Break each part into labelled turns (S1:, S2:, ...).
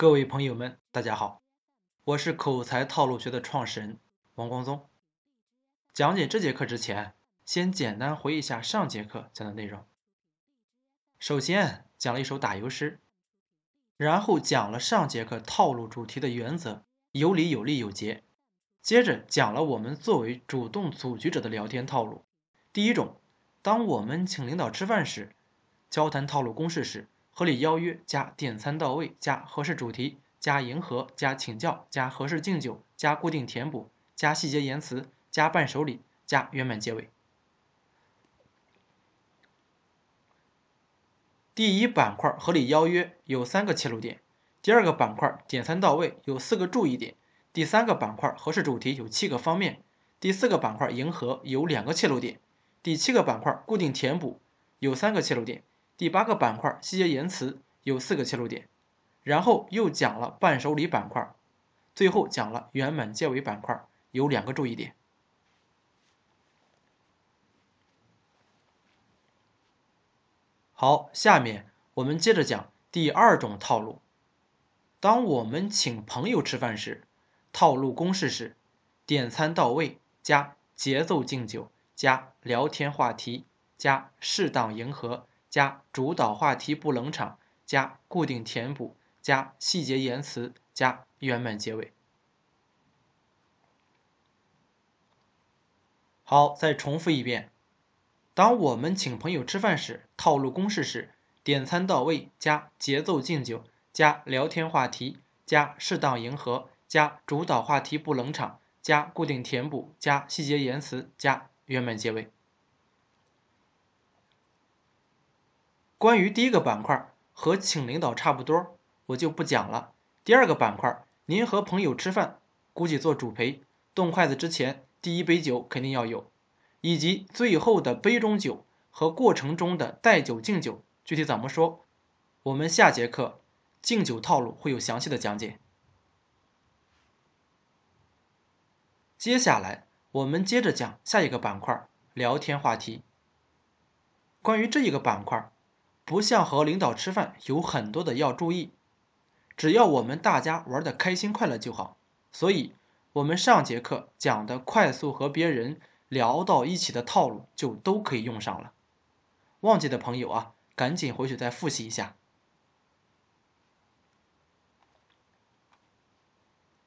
S1: 各位朋友们，大家好，我是口才套路学的创始人王光宗。讲解这节课之前，先简单回忆一下上节课讲的内容。首先讲了一首打油诗，然后讲了上节课套路主题的原则：有理、有利、有节。接着讲了我们作为主动组局者的聊天套路。第一种，当我们请领导吃饭时，交谈套路公式是。合理邀约加点餐到位加合适主题加迎合加请教加合适敬酒加固定填补加细节言辞加伴手礼加圆满结尾。第一板块合理邀约有三个切入点，第二个板块点餐到位有四个注意点，第三个板块合适主题有七个方面，第四个板块迎合有两个切入点，第七个板块固定填补有三个切入点。第八个板块细节言辞有四个切入点，然后又讲了伴手礼板块，最后讲了圆满结尾板块有两个注意点。好，下面我们接着讲第二种套路。当我们请朋友吃饭时，套路公式是：点餐到位加节奏敬酒加聊天话题加适当迎合。加主导话题不冷场，加固定填补，加细节言辞，加圆满结尾。好，再重复一遍。当我们请朋友吃饭时，套路公式是：点餐到位加节奏敬酒加聊天话题加适当迎合加主导话题不冷场加固定填补加细节言辞加圆满结尾。关于第一个板块和请领导差不多，我就不讲了。第二个板块，您和朋友吃饭，估计做主陪，动筷子之前第一杯酒肯定要有，以及最后的杯中酒和过程中的带酒敬酒，具体怎么说，我们下节课敬酒套路会有详细的讲解。接下来我们接着讲下一个板块聊天话题。关于这一个板块。不像和领导吃饭有很多的要注意，只要我们大家玩的开心快乐就好。所以，我们上节课讲的快速和别人聊到一起的套路就都可以用上了。忘记的朋友啊，赶紧回去再复习一下。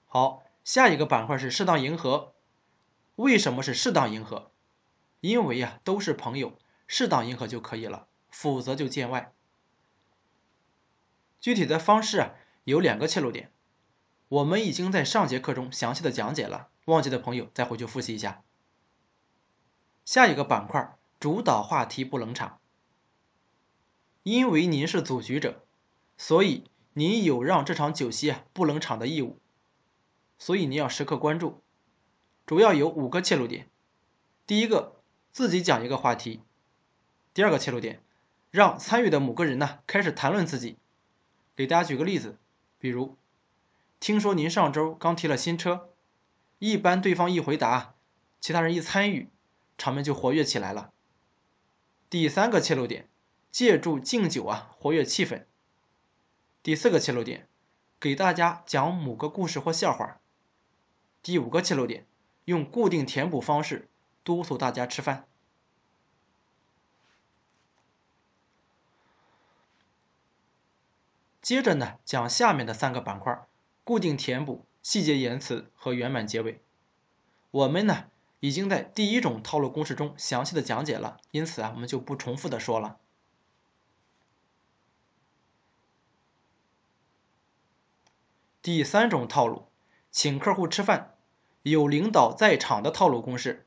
S1: 好，下一个板块是适当迎合。为什么是适当迎合？因为呀，都是朋友，适当迎合就可以了。否则就见外。具体的方式啊，有两个切入点，我们已经在上节课中详细的讲解了，忘记的朋友再回去复习一下。下一个板块，主导话题不冷场。因为您是组局者，所以您有让这场酒席啊不冷场的义务，所以您要时刻关注。主要有五个切入点，第一个，自己讲一个话题；第二个切入点。让参与的某个人呢开始谈论自己，给大家举个例子，比如，听说您上周刚提了新车，一般对方一回答，其他人一参与，场面就活跃起来了。第三个切入点，借助敬酒啊活跃气氛。第四个切入点，给大家讲某个故事或笑话。第五个切入点，用固定填补方式督促大家吃饭。接着呢，讲下面的三个板块：固定填补、细节言辞和圆满结尾。我们呢已经在第一种套路公式中详细的讲解了，因此啊，我们就不重复的说了。第三种套路，请客户吃饭，有领导在场的套路公式：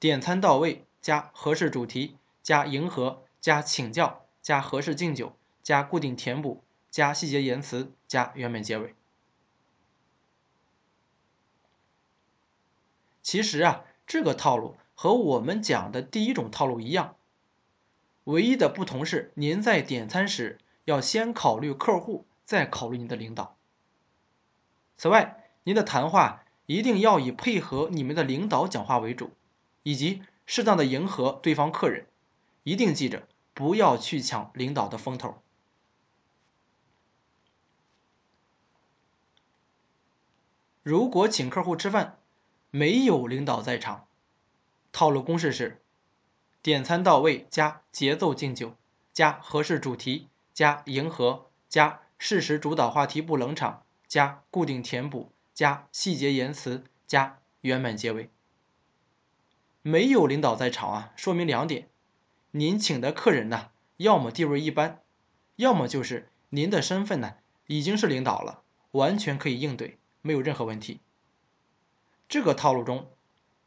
S1: 点餐到位加合适主题加迎合加请教加合适敬酒加固定填补。加细节言辞，加圆满结尾。其实啊，这个套路和我们讲的第一种套路一样，唯一的不同是，您在点餐时要先考虑客户，再考虑您的领导。此外，您的谈话一定要以配合你们的领导讲话为主，以及适当的迎合对方客人。一定记着，不要去抢领导的风头。如果请客户吃饭，没有领导在场，套路公式是：点餐到位加节奏敬酒加合适主题加迎合加适时主导话题不冷场加固定填补加细节言辞加圆满结尾。没有领导在场啊，说明两点：您请的客人呢，要么地位一般，要么就是您的身份呢已经是领导了，完全可以应对。没有任何问题。这个套路中，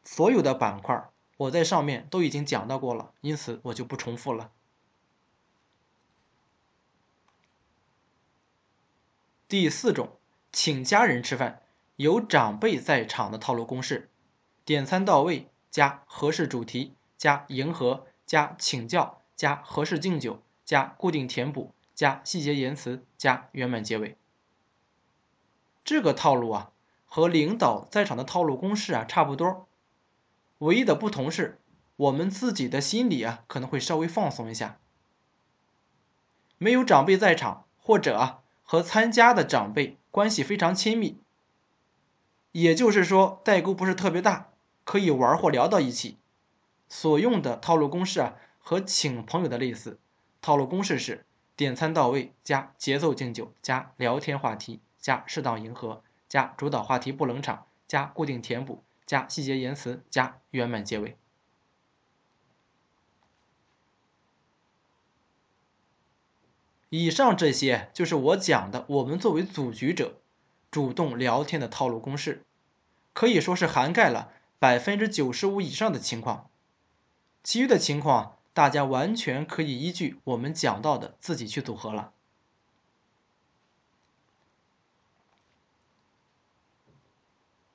S1: 所有的板块我在上面都已经讲到过了，因此我就不重复了。第四种，请家人吃饭，有长辈在场的套路公式：点餐到位加合适主题加迎合加请教加合适敬酒加固定填补加细节言辞加圆满结尾。这个套路啊，和领导在场的套路公式啊差不多，唯一的不同是，我们自己的心里啊可能会稍微放松一下。没有长辈在场，或者啊和参加的长辈关系非常亲密，也就是说代沟不是特别大，可以玩或聊到一起。所用的套路公式啊和请朋友的类似，套路公式是点餐到位加节奏敬酒加聊天话题。加适当迎合，加主导话题不冷场，加固定填补，加细节言辞，加圆满结尾。以上这些就是我讲的，我们作为组局者主动聊天的套路公式，可以说是涵盖了百分之九十五以上的情况。其余的情况，大家完全可以依据我们讲到的自己去组合了。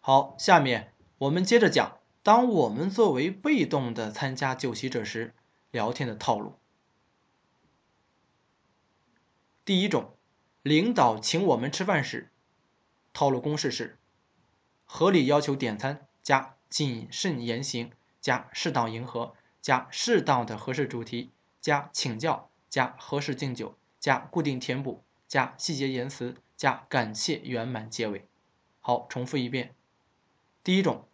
S1: 好，下面我们接着讲，当我们作为被动的参加酒席者时，聊天的套路。第一种，领导请我们吃饭时，套路公式是：合理要求点餐加谨慎言行加适当迎合加适当的合适主题加请教加合适敬酒加固定填补加细节言辞加感谢圆满结尾。好，重复一遍。第一种，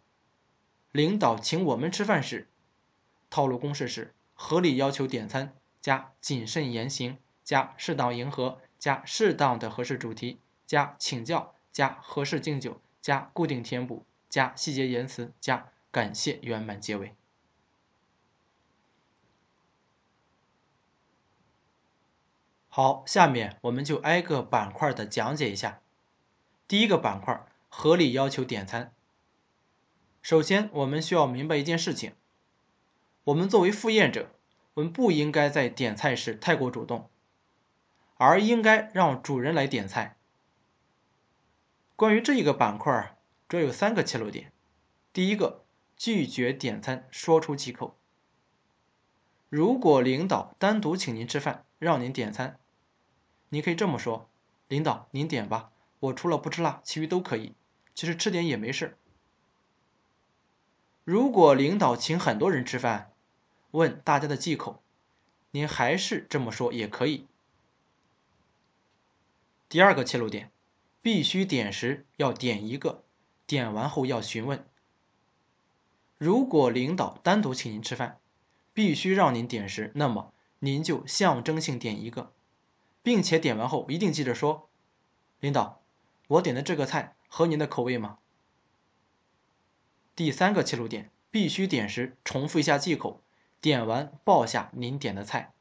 S1: 领导请我们吃饭时，套路公式是：合理要求点餐加谨慎言行加适当迎合加适当的合适主题加请教加合适敬酒加固定填补加细节言辞加感谢圆满结尾。好，下面我们就挨个板块的讲解一下。第一个板块，合理要求点餐。首先，我们需要明白一件事情：我们作为赴宴者，我们不应该在点菜时太过主动，而应该让主人来点菜。关于这一个板块，主要有三个切入点。第一个，拒绝点餐，说出忌口。如果领导单独请您吃饭，让您点餐，你可以这么说：“领导，您点吧，我除了不吃辣，其余都可以。其实吃点也没事。”如果领导请很多人吃饭，问大家的忌口，您还是这么说也可以。第二个切入点，必须点时要点一个，点完后要询问。如果领导单独请您吃饭，必须让您点时，那么您就象征性点一个，并且点完后一定记着说：“领导，我点的这个菜合您的口味吗？”第三个切入点，必须点时重复一下忌口，点完报下您点的菜。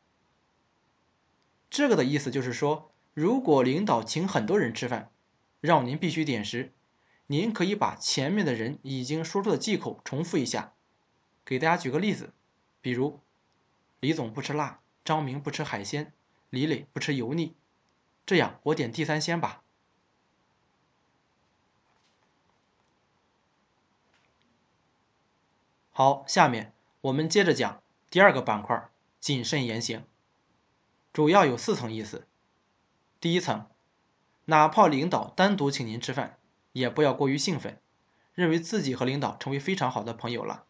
S1: 这个的意思就是说，如果领导请很多人吃饭，让您必须点时，您可以把前面的人已经说出的忌口重复一下。给大家举个例子，比如李总不吃辣，张明不吃海鲜，李磊不吃油腻，这样我点地三鲜吧。好，下面我们接着讲第二个板块，谨慎言行，主要有四层意思。第一层，哪怕领导单独请您吃饭，也不要过于兴奋，认为自己和领导成为非常好的朋友了，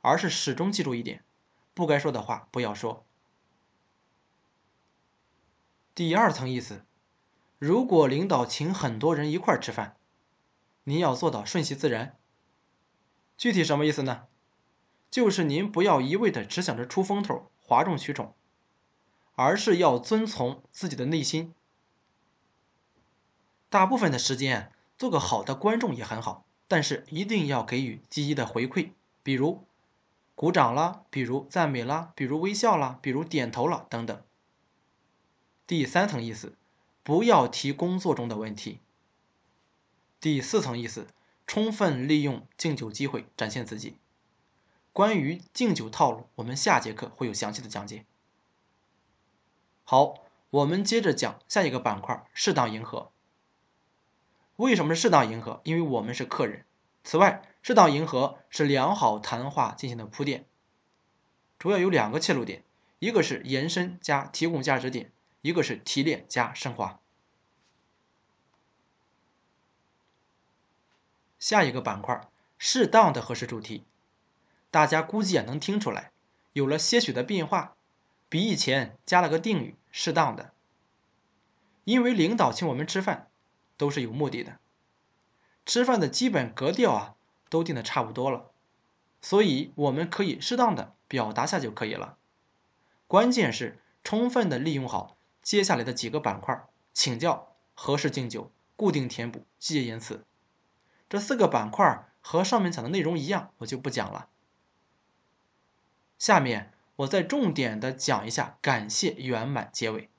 S1: 而是始终记住一点，不该说的话不要说。第二层意思，如果领导请很多人一块吃饭，您要做到顺其自然。具体什么意思呢？就是您不要一味的只想着出风头、哗众取宠，而是要遵从自己的内心。大部分的时间做个好的观众也很好，但是一定要给予积极的回馈，比如鼓掌啦，比如赞美啦，比如微笑啦，比如点头了等等。第三层意思，不要提工作中的问题。第四层意思，充分利用敬酒机会展现自己。关于敬酒套路，我们下节课会有详细的讲解。好，我们接着讲下一个板块：适当迎合。为什么适当迎合？因为我们是客人。此外，适当迎合是良好谈话进行的铺垫，主要有两个切入点：一个是延伸加提供价值点，一个是提炼加升华。下一个板块：适当的合适主题。大家估计也能听出来，有了些许的变化，比以前加了个定语“适当的”。因为领导请我们吃饭，都是有目的的，吃饭的基本格调啊都定的差不多了，所以我们可以适当的表达下就可以了。关键是充分的利用好接下来的几个板块：请教、合适敬酒、固定填补、细节言辞。这四个板块和上面讲的内容一样，我就不讲了。下面我再重点的讲一下感谢圆满结尾，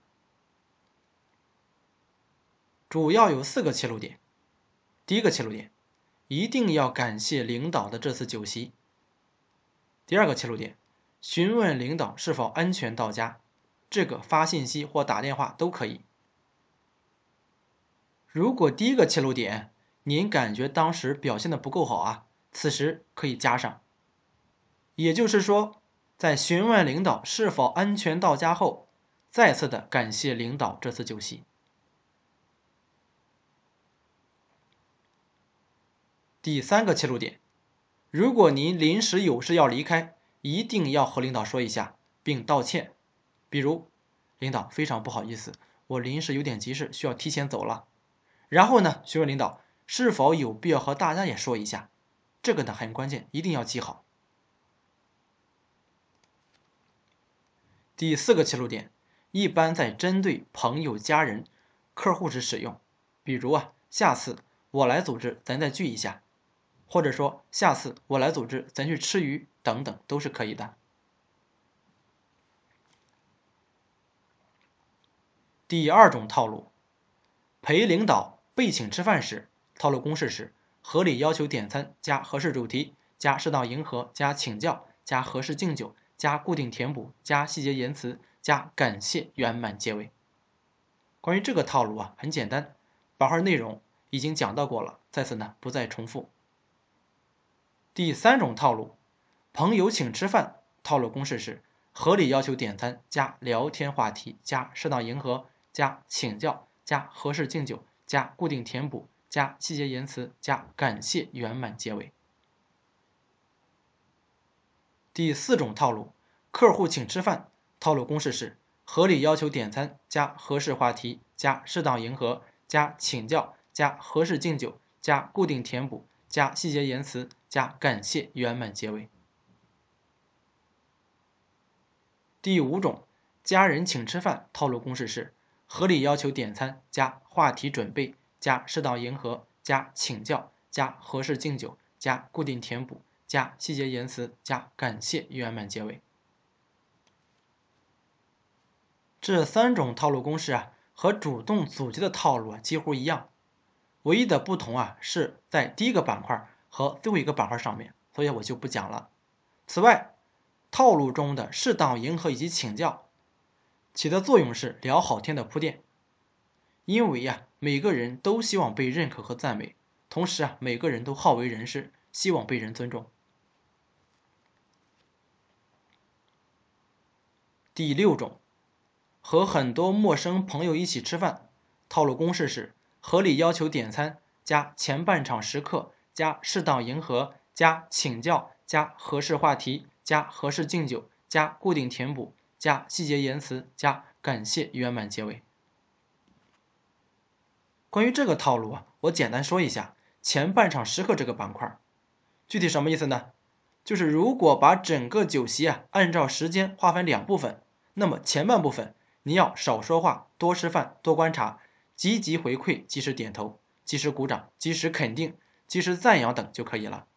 S1: 主要有四个切入点。第一个切入点，一定要感谢领导的这次酒席。第二个切入点，询问领导是否安全到家，这个发信息或打电话都可以。如果第一个切入点您感觉当时表现的不够好啊，此时可以加上，也就是说。在询问领导是否安全到家后，再次的感谢领导这次酒席。第三个切入点，如果您临时有事要离开，一定要和领导说一下，并道歉。比如，领导非常不好意思，我临时有点急事，需要提前走了。然后呢，询问领导是否有必要和大家也说一下，这个呢很关键，一定要记好。第四个切入点，一般在针对朋友、家人、客户时使用。比如啊，下次我来组织，咱再聚一下；或者说下次我来组织，咱去吃鱼，等等，都是可以的。第二种套路，陪领导被请吃饭时，套路公式是：合理要求点餐加合适主题加适当迎合加请教加合适敬酒。加固定填补，加细节言辞，加感谢圆满结尾。关于这个套路啊，很简单，板块内容已经讲到过了，在此呢不再重复。第三种套路，朋友请吃饭，套路公式是：合理要求点餐加聊天话题加适当迎合加请教加合适敬酒加固定填补加细节言辞加感谢圆满结尾。第四种套路，客户请吃饭，套路公式是：合理要求点餐加合适话题加适当迎合加请教加合适敬酒加固定填补加细节言辞加感谢圆满结尾。第五种，家人请吃饭，套路公式是：合理要求点餐加话题准备加适当迎合加请教加合适敬酒加固定填补。加细节言辞，加感谢圆满结尾。这三种套路公式啊，和主动组织的套路啊几乎一样，唯一的不同啊是在第一个板块和最后一个板块上面，所以我就不讲了。此外，套路中的适当迎合以及请教，起的作用是聊好天的铺垫。因为呀，每个人都希望被认可和赞美，同时啊，每个人都好为人师，希望被人尊重。第六种，和很多陌生朋友一起吃饭，套路公式是：合理要求点餐加前半场时刻加适当迎合加请教加合适话题加合适敬酒加固定填补加细节言辞加感谢圆满结尾。关于这个套路啊，我简单说一下，前半场时刻这个板块。具体什么意思呢？就是如果把整个酒席啊按照时间划分两部分，那么前半部分你要少说话，多吃饭，多观察，积极回馈，及时点头，及时鼓掌，及时肯定，及时赞扬等就可以了。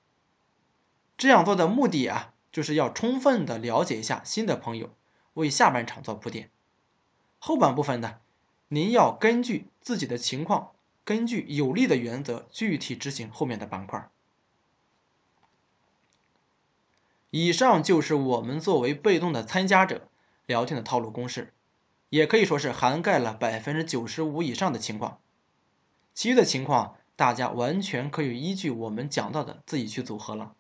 S1: 这样做的目的啊，就是要充分的了解一下新的朋友，为下半场做铺垫。后半部分呢，您要根据自己的情况，根据有利的原则，具体执行后面的板块。以上就是我们作为被动的参加者聊天的套路公式，也可以说是涵盖了百分之九十五以上的情况。其余的情况，大家完全可以依据我们讲到的自己去组合了。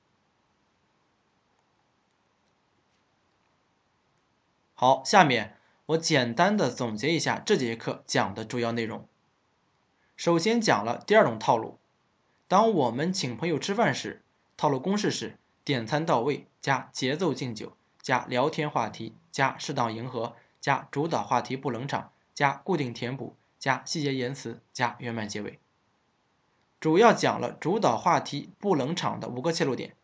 S1: 好，下面我简单的总结一下这节课讲的主要内容。首先讲了第二种套路，当我们请朋友吃饭时，套路公式是。点餐到位，加节奏敬酒，加聊天话题，加适当迎合，加主导话题不冷场，加固定填补，加细节言辞，加圆满结尾。主要讲了主导话题不冷场的五个切入点，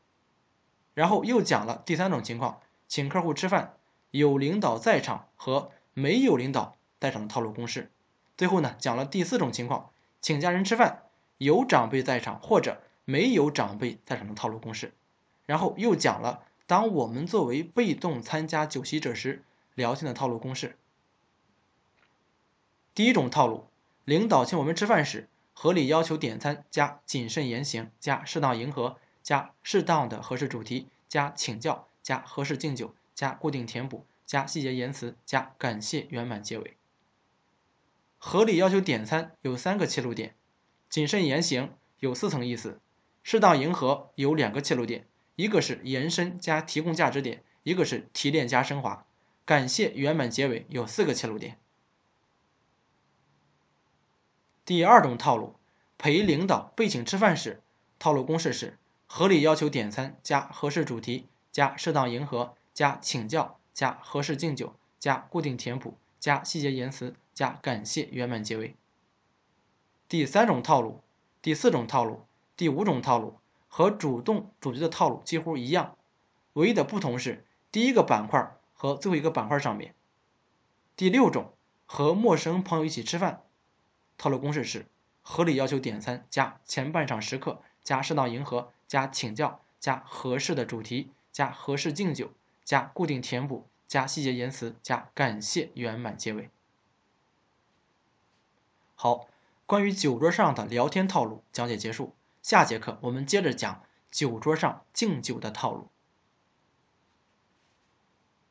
S1: 然后又讲了第三种情况，请客户吃饭有领导在场和没有领导在场的套路公式。最后呢，讲了第四种情况，请家人吃饭有长辈在场或者没有长辈在场的套路公式。然后又讲了，当我们作为被动参加酒席者时，聊天的套路公式。第一种套路，领导请我们吃饭时，合理要求点餐加谨慎言行加适当迎合加适当的合适主题加请教加合适敬酒加固定填补加细节言辞加感谢圆满结尾。合理要求点餐有三个切入点，谨慎言行有四层意思，适当迎合有两个切入点。一个是延伸加提供价值点，一个是提炼加升华。感谢圆满结尾有四个切入点。第二种套路，陪领导被请吃饭时，套路公式是：合理要求点餐加合适主题加适当迎合加请教加合适敬酒加固定填补加细节言辞加感谢圆满结尾。第三种套路，第四种套路，第五种套路。和主动主题的套路几乎一样，唯一的不同是第一个板块和最后一个板块上面。第六种和陌生朋友一起吃饭，套路公式是：合理要求点餐加前半场时刻加适当迎合加请教加合适的主题加合适敬酒加固定填补加细节言辞加感谢圆满结尾。好，关于酒桌上的聊天套路讲解结束。下节课我们接着讲酒桌上敬酒的套路。